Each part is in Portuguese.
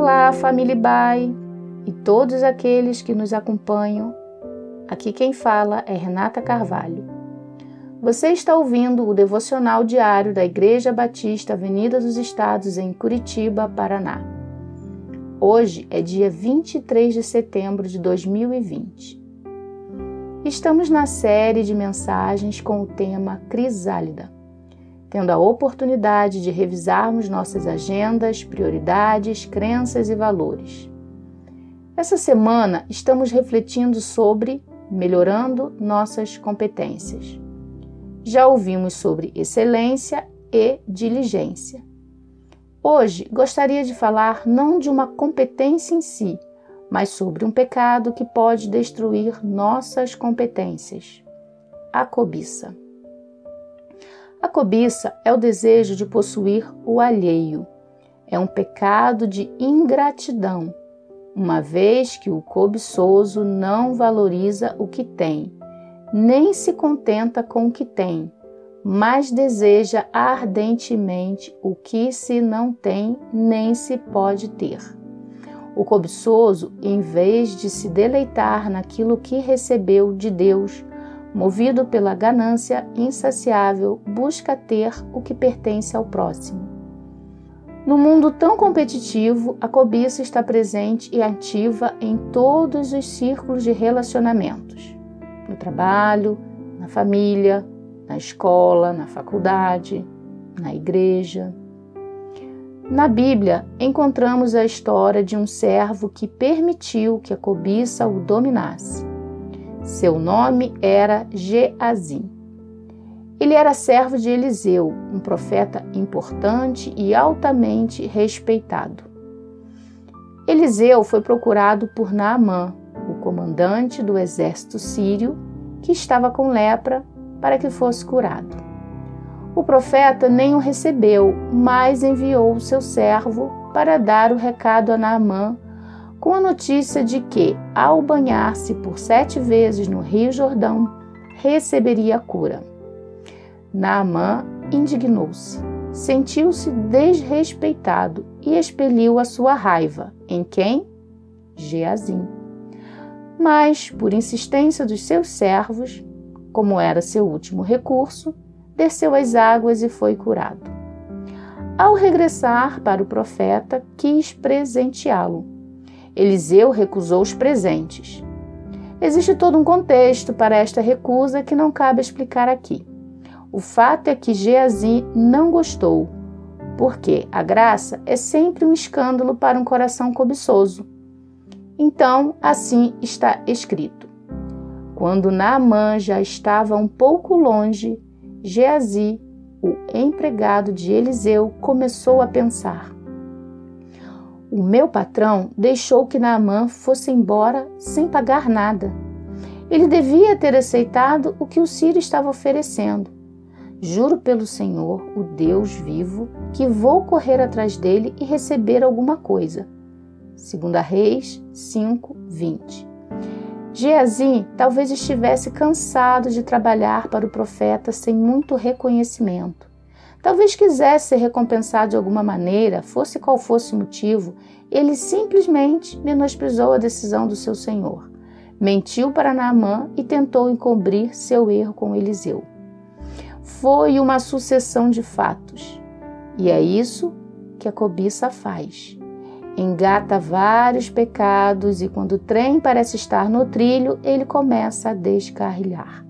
Olá, família Bai e todos aqueles que nos acompanham. Aqui quem fala é Renata Carvalho. Você está ouvindo o devocional diário da Igreja Batista Avenida dos Estados em Curitiba, Paraná. Hoje é dia 23 de setembro de 2020. Estamos na série de mensagens com o tema Crisálida tendo a oportunidade de revisarmos nossas agendas, prioridades, crenças e valores. Essa semana estamos refletindo sobre melhorando nossas competências. Já ouvimos sobre excelência e diligência. Hoje gostaria de falar não de uma competência em si, mas sobre um pecado que pode destruir nossas competências: a cobiça. A cobiça é o desejo de possuir o alheio. É um pecado de ingratidão, uma vez que o cobiçoso não valoriza o que tem, nem se contenta com o que tem, mas deseja ardentemente o que se não tem nem se pode ter. O cobiçoso, em vez de se deleitar naquilo que recebeu de Deus, movido pela ganância insaciável, busca ter o que pertence ao próximo. No mundo tão competitivo, a cobiça está presente e ativa em todos os círculos de relacionamentos: no trabalho, na família, na escola, na faculdade, na igreja. Na Bíblia, encontramos a história de um servo que permitiu que a cobiça o dominasse. Seu nome era Geazim. Ele era servo de Eliseu, um profeta importante e altamente respeitado. Eliseu foi procurado por Naamã, o comandante do exército sírio, que estava com lepra, para que fosse curado. O profeta nem o recebeu, mas enviou o seu servo para dar o recado a Naamã com a notícia de que, ao banhar-se por sete vezes no Rio Jordão, receberia a cura. Naamã indignou-se, sentiu-se desrespeitado e expeliu a sua raiva. Em quem? Geazim. Mas, por insistência dos seus servos, como era seu último recurso, desceu as águas e foi curado. Ao regressar para o profeta, quis presenteá-lo Eliseu recusou os presentes. Existe todo um contexto para esta recusa que não cabe explicar aqui. O fato é que Geazi não gostou, porque a graça é sempre um escândalo para um coração cobiçoso. Então, assim está escrito. Quando Naamã já estava um pouco longe, Geazi, o empregado de Eliseu, começou a pensar: o meu patrão deixou que Naamã fosse embora sem pagar nada. Ele devia ter aceitado o que o Sírio estava oferecendo. Juro pelo Senhor, o Deus vivo, que vou correr atrás dele e receber alguma coisa. 2 Reis 5, 20. Geazim talvez estivesse cansado de trabalhar para o profeta sem muito reconhecimento. Talvez quisesse ser recompensado de alguma maneira, fosse qual fosse o motivo, ele simplesmente menosprezou a decisão do seu senhor. Mentiu para Naamã e tentou encobrir seu erro com Eliseu. Foi uma sucessão de fatos. E é isso que a cobiça faz. Engata vários pecados e quando o trem parece estar no trilho, ele começa a descarrilhar.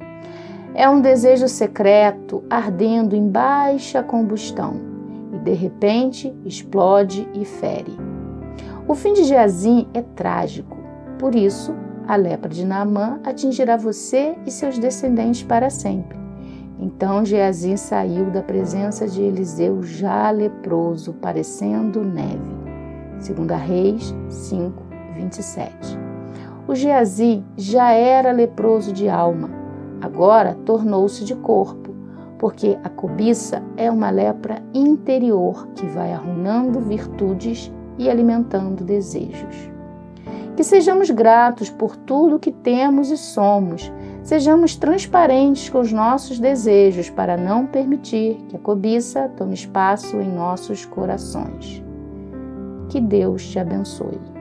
É um desejo secreto ardendo em baixa combustão e de repente explode e fere. O fim de Geazim é trágico, por isso a lepra de Naamã atingirá você e seus descendentes para sempre. Então Geazim saiu da presença de Eliseu já leproso, parecendo neve. 2 Reis 5, 27. O Geazim já era leproso de alma, agora tornou-se de corpo, porque a cobiça é uma lepra interior que vai arruinando virtudes e alimentando desejos. Que sejamos gratos por tudo que temos e somos, sejamos transparentes com os nossos desejos para não permitir que a cobiça tome espaço em nossos corações. Que Deus te abençoe.